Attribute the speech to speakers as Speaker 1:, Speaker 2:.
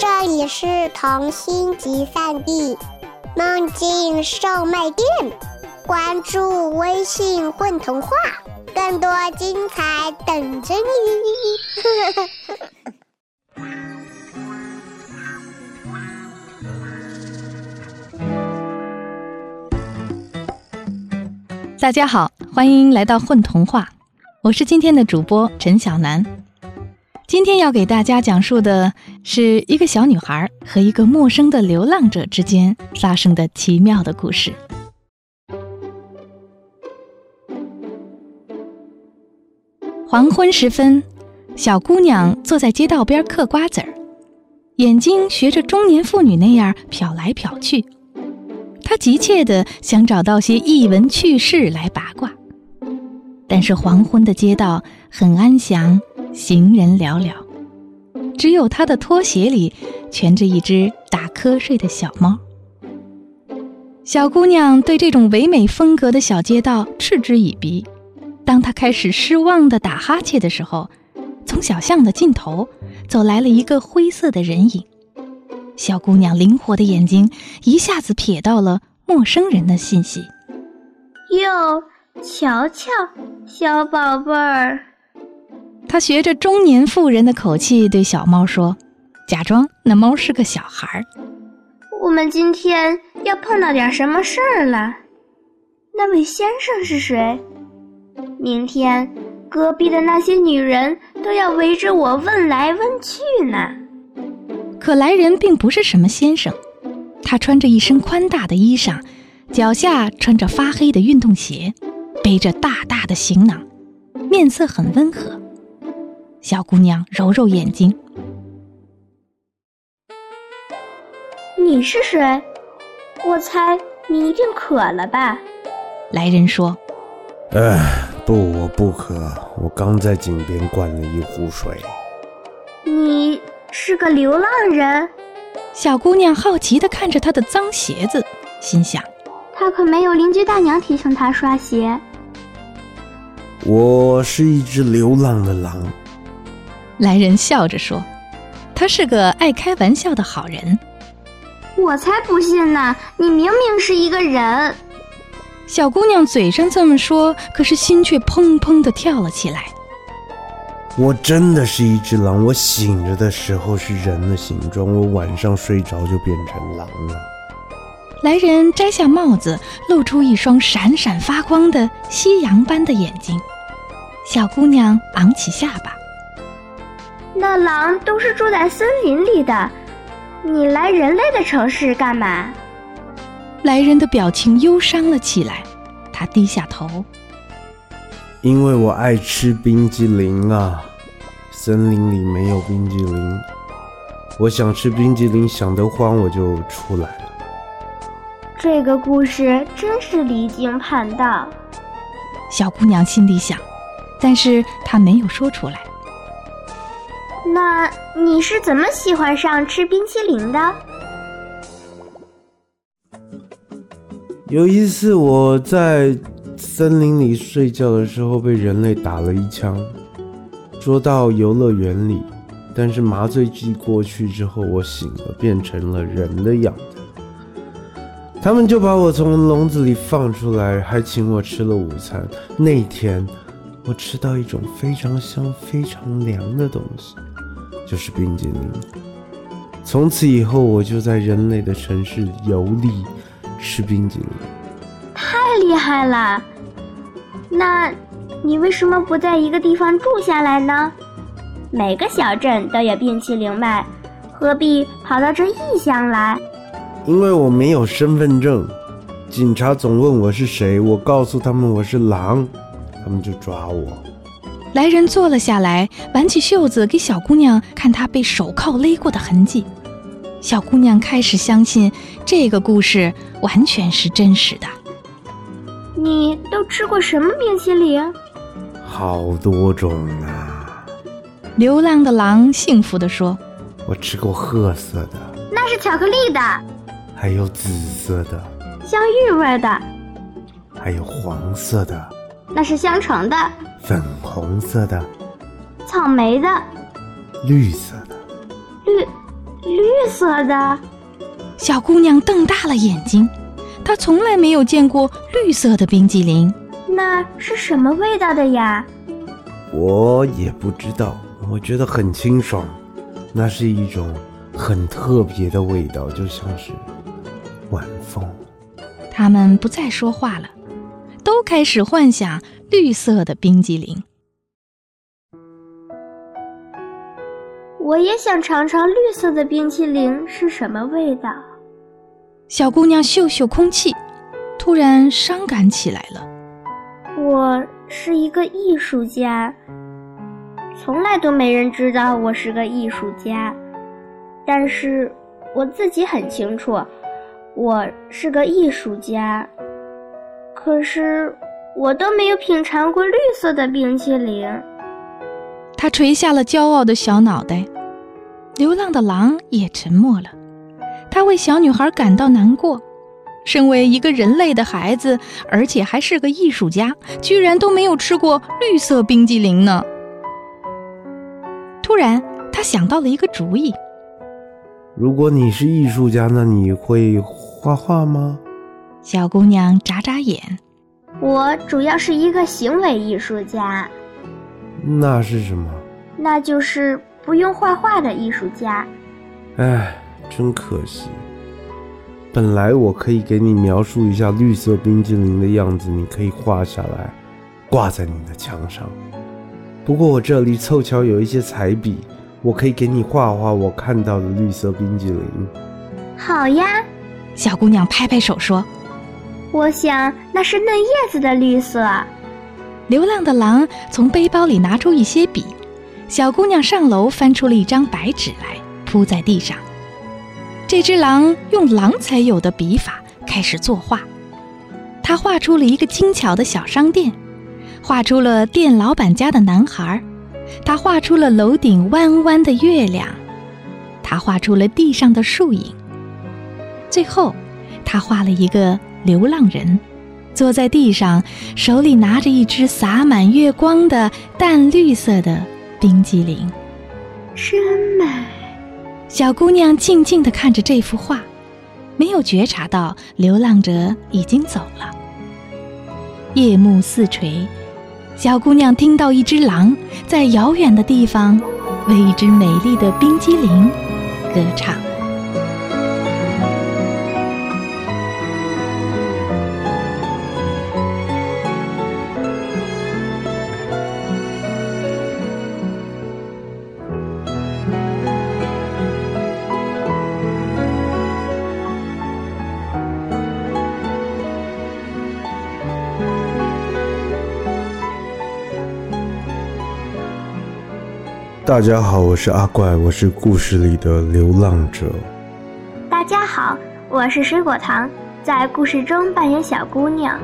Speaker 1: 这里是童心集散地，梦境售卖店。关注微信“混童话”，更多精彩等着你。
Speaker 2: 大家好，欢迎来到混童话，我是今天的主播陈小楠。今天要给大家讲述的是一个小女孩和一个陌生的流浪者之间发生的奇妙的故事。黄昏时分，小姑娘坐在街道边嗑瓜子儿，眼睛学着中年妇女那样瞟来瞟去。她急切地想找到些异闻趣事来八卦，但是黄昏的街道很安详。行人寥寥，只有他的拖鞋里蜷着一只打瞌睡的小猫。小姑娘对这种唯美风格的小街道嗤之以鼻。当她开始失望地打哈欠的时候，从小巷的尽头走来了一个灰色的人影。小姑娘灵活的眼睛一下子瞥到了陌生人的信息。
Speaker 3: 哟，瞧瞧，小宝贝儿。
Speaker 2: 他学着中年妇人的口气对小猫说，假装那猫是个小孩儿。
Speaker 3: 我们今天要碰到点什么事儿了？那位先生是谁？明天隔壁的那些女人都要围着我问来问去呢。
Speaker 2: 可来人并不是什么先生，他穿着一身宽大的衣裳，脚下穿着发黑的运动鞋，背着大大的行囊，面色很温和。小姑娘揉揉眼睛：“
Speaker 3: 你是谁？我猜你一定渴了吧？”
Speaker 2: 来人说：“
Speaker 4: 哎，不，我不渴，我刚在井边灌了一壶水。”
Speaker 3: 你是个流浪人？
Speaker 2: 小姑娘好奇地看着他的脏鞋子，心想：“
Speaker 3: 他可没有邻居大娘提醒他刷鞋。”
Speaker 4: 我是一只流浪的狼。
Speaker 2: 来人笑着说：“他是个爱开玩笑的好人。”
Speaker 3: 我才不信呢！你明明是一个人。
Speaker 2: 小姑娘嘴上这么说，可是心却砰砰地跳了起来。
Speaker 4: 我真的是一只狼。我醒着的时候是人的形状，我晚上睡着就变成狼了。
Speaker 2: 来人摘下帽子，露出一双闪闪发光的夕阳般的眼睛。小姑娘昂起下巴。
Speaker 3: 那狼都是住在森林里的，你来人类的城市干嘛？
Speaker 2: 来人的表情忧伤了起来，他低下头。
Speaker 4: 因为我爱吃冰激凌啊，森林里没有冰激凌，我想吃冰激凌，想得慌我就出来了。
Speaker 3: 这个故事真是离经叛道，
Speaker 2: 小姑娘心里想，但是她没有说出来。
Speaker 3: 那你是怎么喜欢上吃冰淇淋的？
Speaker 4: 有一次我在森林里睡觉的时候，被人类打了一枪，捉到游乐园里，但是麻醉剂过去之后，我醒了，变成了人的样子。他们就把我从笼子里放出来，还请我吃了午餐。那天，我吃到一种非常香、非常凉的东西。就是冰激凌。从此以后，我就在人类的城市游历，吃冰激凌。
Speaker 3: 太厉害了！那，你为什么不在一个地方住下来呢？每个小镇都有冰淇淋卖，何必跑到这异乡来？
Speaker 4: 因为我没有身份证，警察总问我是谁，我告诉他们我是狼，他们就抓我。
Speaker 2: 来人坐了下来，挽起袖子给小姑娘看她被手铐勒过的痕迹。小姑娘开始相信这个故事完全是真实的。
Speaker 3: 你都吃过什么冰淇淋？
Speaker 4: 好多种啊！
Speaker 2: 流浪的狼幸福地说：“
Speaker 4: 我吃过褐色的，
Speaker 3: 那是巧克力的；
Speaker 4: 还有紫色的，
Speaker 3: 香芋味的；
Speaker 4: 还有黄色的，
Speaker 3: 那是香橙的。”
Speaker 4: 粉红色的，
Speaker 3: 草莓的，
Speaker 4: 绿色的，
Speaker 3: 绿绿色的。
Speaker 2: 小姑娘瞪大了眼睛，她从来没有见过绿色的冰激凌。
Speaker 3: 那是什么味道的呀？
Speaker 4: 我也不知道，我觉得很清爽，那是一种很特别的味道，就像是晚风。
Speaker 2: 他们不再说话了，都开始幻想绿色的冰激凌。
Speaker 3: 我也想尝尝绿色的冰淇淋是什么味道。
Speaker 2: 小姑娘嗅嗅空气，突然伤感起来了。
Speaker 3: 我是一个艺术家，从来都没人知道我是个艺术家，但是我自己很清楚，我是个艺术家。可是我都没有品尝过绿色的冰淇淋。
Speaker 2: 他垂下了骄傲的小脑袋。流浪的狼也沉默了，他为小女孩感到难过。身为一个人类的孩子，而且还是个艺术家，居然都没有吃过绿色冰激凌呢。突然，他想到了一个主意：
Speaker 4: 如果你是艺术家，那你会画画吗？
Speaker 2: 小姑娘眨眨眼：“
Speaker 3: 我主要是一个行为艺术家。”
Speaker 4: 那是什么？
Speaker 3: 那就是。不用画画的艺术家，
Speaker 4: 唉，真可惜。本来我可以给你描述一下绿色冰激凌的样子，你可以画下来，挂在你的墙上。不过我这里凑巧有一些彩笔，我可以给你画画我看到的绿色冰激凌。
Speaker 3: 好呀，
Speaker 2: 小姑娘拍拍手说：“
Speaker 3: 我想那是嫩叶子的绿色。”
Speaker 2: 流浪的狼从背包里拿出一些笔。小姑娘上楼翻出了一张白纸来，铺在地上。这只狼用狼才有的笔法开始作画。他画出了一个精巧的小商店，画出了店老板家的男孩，他画出了楼顶弯弯的月亮，他画出了地上的树影。最后，他画了一个流浪人，坐在地上，手里拿着一只洒满月光的淡绿色的。冰激凌，
Speaker 3: 真美。
Speaker 2: 小姑娘静静地看着这幅画，没有觉察到流浪者已经走了。夜幕四垂，小姑娘听到一只狼在遥远的地方为一只美丽的冰激凌歌唱。
Speaker 4: 大家好，我是阿怪，我是故事里的流浪者。
Speaker 3: 大家好，我是水果糖，在故事中扮演小姑娘。